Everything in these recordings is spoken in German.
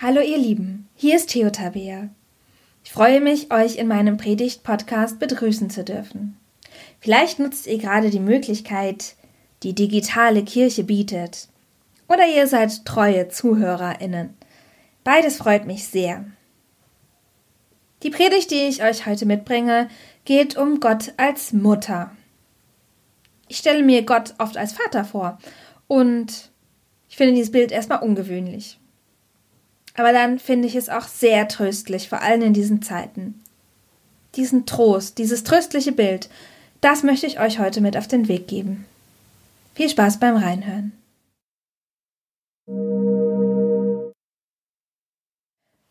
Hallo ihr Lieben, hier ist Theo Tabea. Ich freue mich, euch in meinem Predigt-Podcast begrüßen zu dürfen. Vielleicht nutzt ihr gerade die Möglichkeit, die digitale Kirche bietet. Oder ihr seid treue ZuhörerInnen. Beides freut mich sehr. Die Predigt, die ich euch heute mitbringe, geht um Gott als Mutter. Ich stelle mir Gott oft als Vater vor und ich finde dieses Bild erstmal ungewöhnlich. Aber dann finde ich es auch sehr tröstlich, vor allem in diesen Zeiten. Diesen Trost, dieses tröstliche Bild, das möchte ich euch heute mit auf den Weg geben. Viel Spaß beim Reinhören.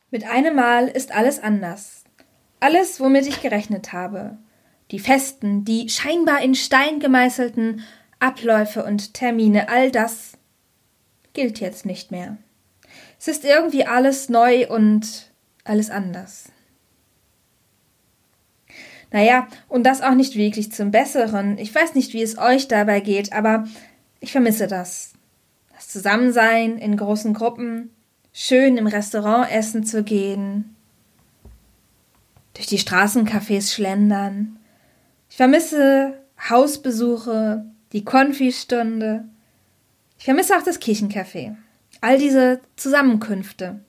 Mit einem Mal ist alles anders. Alles, womit ich gerechnet habe. Die festen, die scheinbar in Stein gemeißelten Abläufe und Termine, all das gilt jetzt nicht mehr. Es ist irgendwie alles neu und alles anders. Naja, und das auch nicht wirklich zum Besseren. Ich weiß nicht, wie es euch dabei geht, aber ich vermisse das. Das Zusammensein in großen Gruppen, schön im Restaurant essen zu gehen, durch die Straßencafés schlendern. Ich vermisse Hausbesuche, die Konfistunde. Ich vermisse auch das Kirchencafé. All diese Zusammenkünfte.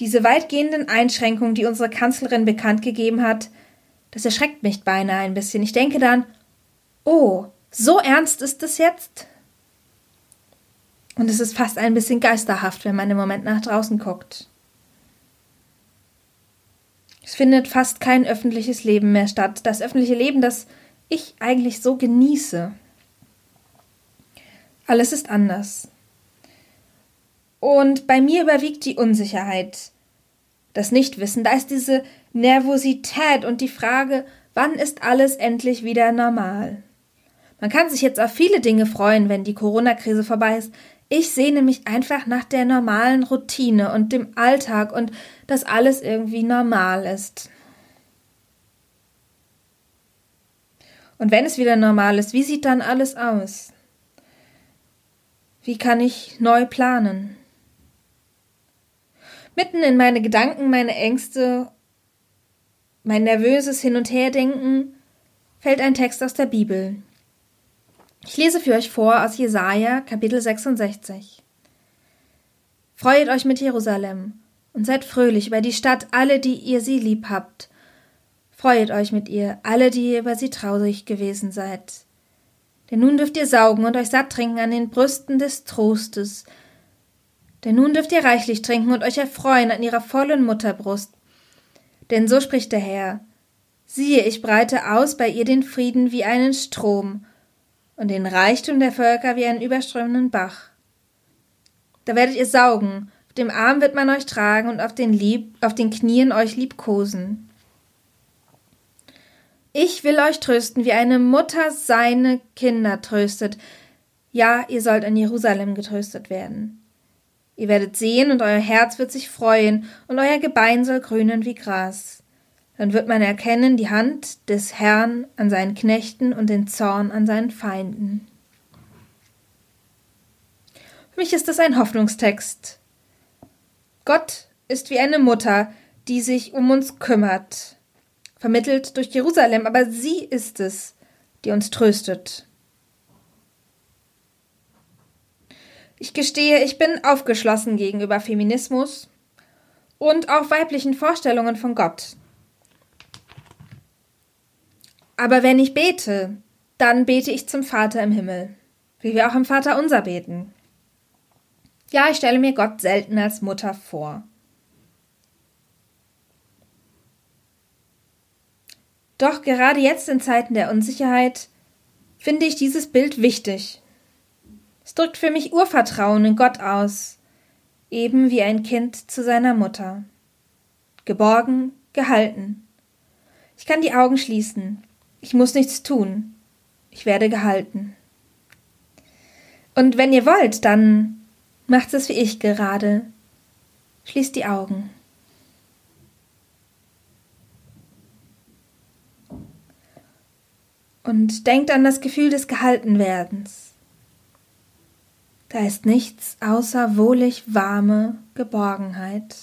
Diese weitgehenden Einschränkungen, die unsere Kanzlerin bekannt gegeben hat, das erschreckt mich beinahe ein bisschen. Ich denke dann, oh, so ernst ist es jetzt? Und es ist fast ein bisschen geisterhaft, wenn man im Moment nach draußen guckt. Es findet fast kein öffentliches Leben mehr statt. Das öffentliche Leben, das ich eigentlich so genieße. Alles ist anders. Und bei mir überwiegt die Unsicherheit, das Nichtwissen. Da ist diese Nervosität und die Frage, wann ist alles endlich wieder normal? Man kann sich jetzt auf viele Dinge freuen, wenn die Corona-Krise vorbei ist. Ich sehne mich einfach nach der normalen Routine und dem Alltag und dass alles irgendwie normal ist. Und wenn es wieder normal ist, wie sieht dann alles aus? Wie kann ich neu planen? Mitten in meine Gedanken, meine Ängste, mein nervöses Hin- und Herdenken fällt ein Text aus der Bibel. Ich lese für euch vor aus Jesaja, Kapitel 66. Freuet euch mit Jerusalem und seid fröhlich über die Stadt, alle, die ihr sie lieb habt. Freuet euch mit ihr, alle, die ihr über sie traurig gewesen seid. Denn nun dürft ihr saugen und euch satt trinken an den Brüsten des Trostes. Denn nun dürft ihr reichlich trinken und euch erfreuen an ihrer vollen Mutterbrust. Denn so spricht der Herr. Siehe, ich breite aus bei ihr den Frieden wie einen Strom und den Reichtum der Völker wie einen überströmenden Bach. Da werdet ihr saugen, auf dem Arm wird man euch tragen und auf den, Lieb, auf den Knien euch liebkosen. Ich will euch trösten, wie eine Mutter seine Kinder tröstet. Ja, ihr sollt in Jerusalem getröstet werden. Ihr werdet sehen und euer Herz wird sich freuen und euer Gebein soll grünen wie Gras. Dann wird man erkennen die Hand des Herrn an seinen Knechten und den Zorn an seinen Feinden. Für mich ist das ein Hoffnungstext. Gott ist wie eine Mutter, die sich um uns kümmert, vermittelt durch Jerusalem, aber sie ist es, die uns tröstet. Ich gestehe, ich bin aufgeschlossen gegenüber Feminismus und auch weiblichen Vorstellungen von Gott. Aber wenn ich bete, dann bete ich zum Vater im Himmel, wie wir auch im Vater unser beten. Ja, ich stelle mir Gott selten als Mutter vor. Doch gerade jetzt in Zeiten der Unsicherheit finde ich dieses Bild wichtig. Es drückt für mich Urvertrauen in Gott aus, eben wie ein Kind zu seiner Mutter. Geborgen, gehalten. Ich kann die Augen schließen. Ich muss nichts tun. Ich werde gehalten. Und wenn ihr wollt, dann macht es wie ich gerade. Schließt die Augen. Und denkt an das Gefühl des Gehaltenwerdens. Da ist nichts außer wohlig warme Geborgenheit.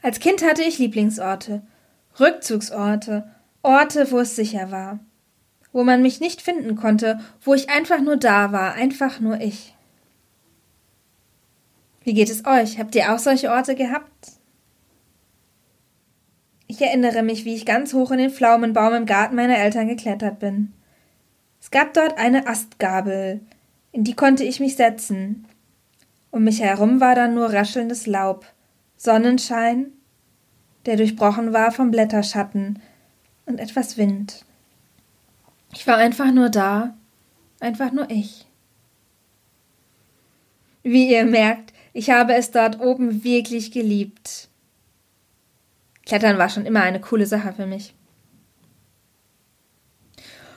Als Kind hatte ich Lieblingsorte, Rückzugsorte, Orte, wo es sicher war, wo man mich nicht finden konnte, wo ich einfach nur da war, einfach nur ich. Wie geht es euch? Habt ihr auch solche Orte gehabt? Ich erinnere mich, wie ich ganz hoch in den Pflaumenbaum im Garten meiner Eltern geklettert bin. Es gab dort eine Astgabel, in die konnte ich mich setzen. Um mich herum war dann nur raschelndes Laub, Sonnenschein, der durchbrochen war vom Blätterschatten und etwas Wind. Ich war einfach nur da, einfach nur ich. Wie ihr merkt, ich habe es dort oben wirklich geliebt. Klettern war schon immer eine coole Sache für mich.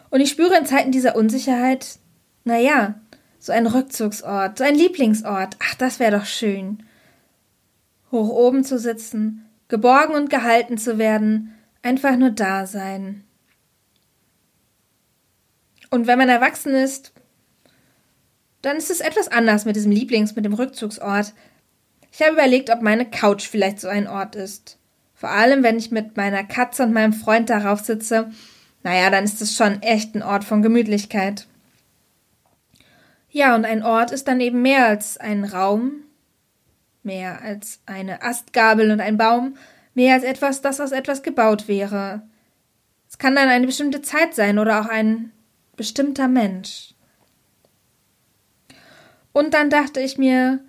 Und ich spüre in Zeiten dieser Unsicherheit, na ja, so ein Rückzugsort, so ein Lieblingsort, ach, das wäre doch schön hoch oben zu sitzen, geborgen und gehalten zu werden, einfach nur da sein. Und wenn man erwachsen ist, dann ist es etwas anders mit diesem Lieblings-, mit dem Rückzugsort. Ich habe überlegt, ob meine Couch vielleicht so ein Ort ist. Vor allem, wenn ich mit meiner Katze und meinem Freund darauf sitze, naja, dann ist es schon echt ein Ort von Gemütlichkeit. Ja, und ein Ort ist dann eben mehr als ein Raum, mehr als eine Astgabel und ein Baum, mehr als etwas, das aus etwas gebaut wäre. Es kann dann eine bestimmte Zeit sein oder auch ein bestimmter Mensch. Und dann dachte ich mir,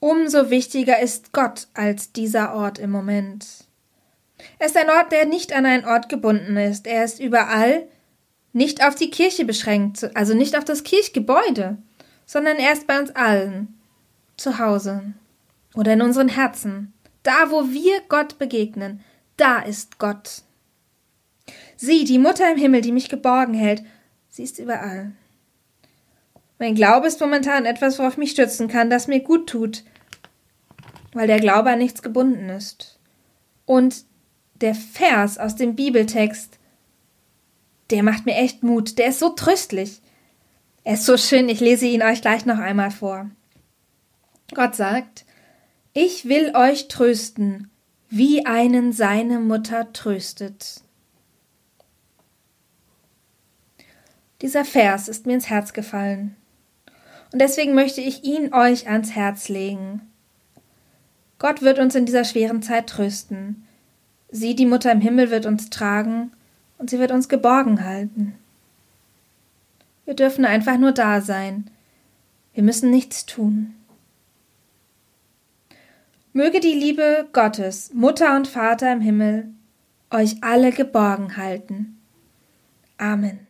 umso wichtiger ist Gott als dieser Ort im Moment. Er ist ein Ort, der nicht an einen Ort gebunden ist. Er ist überall, nicht auf die Kirche beschränkt, also nicht auf das Kirchgebäude, sondern er ist bei uns allen zu Hause oder in unseren Herzen. Da, wo wir Gott begegnen, da ist Gott. Sie, die Mutter im Himmel, die mich geborgen hält, sie ist überall. Mein Glaube ist momentan etwas, worauf ich mich stützen kann, das mir gut tut, weil der Glaube an nichts gebunden ist. Und der Vers aus dem Bibeltext, der macht mir echt Mut, der ist so tröstlich. Er ist so schön, ich lese ihn euch gleich noch einmal vor. Gott sagt, ich will euch trösten, wie einen seine Mutter tröstet. Dieser Vers ist mir ins Herz gefallen. Und deswegen möchte ich ihn euch ans Herz legen. Gott wird uns in dieser schweren Zeit trösten. Sie, die Mutter im Himmel, wird uns tragen und sie wird uns geborgen halten. Wir dürfen einfach nur da sein. Wir müssen nichts tun. Möge die Liebe Gottes, Mutter und Vater im Himmel, euch alle geborgen halten. Amen.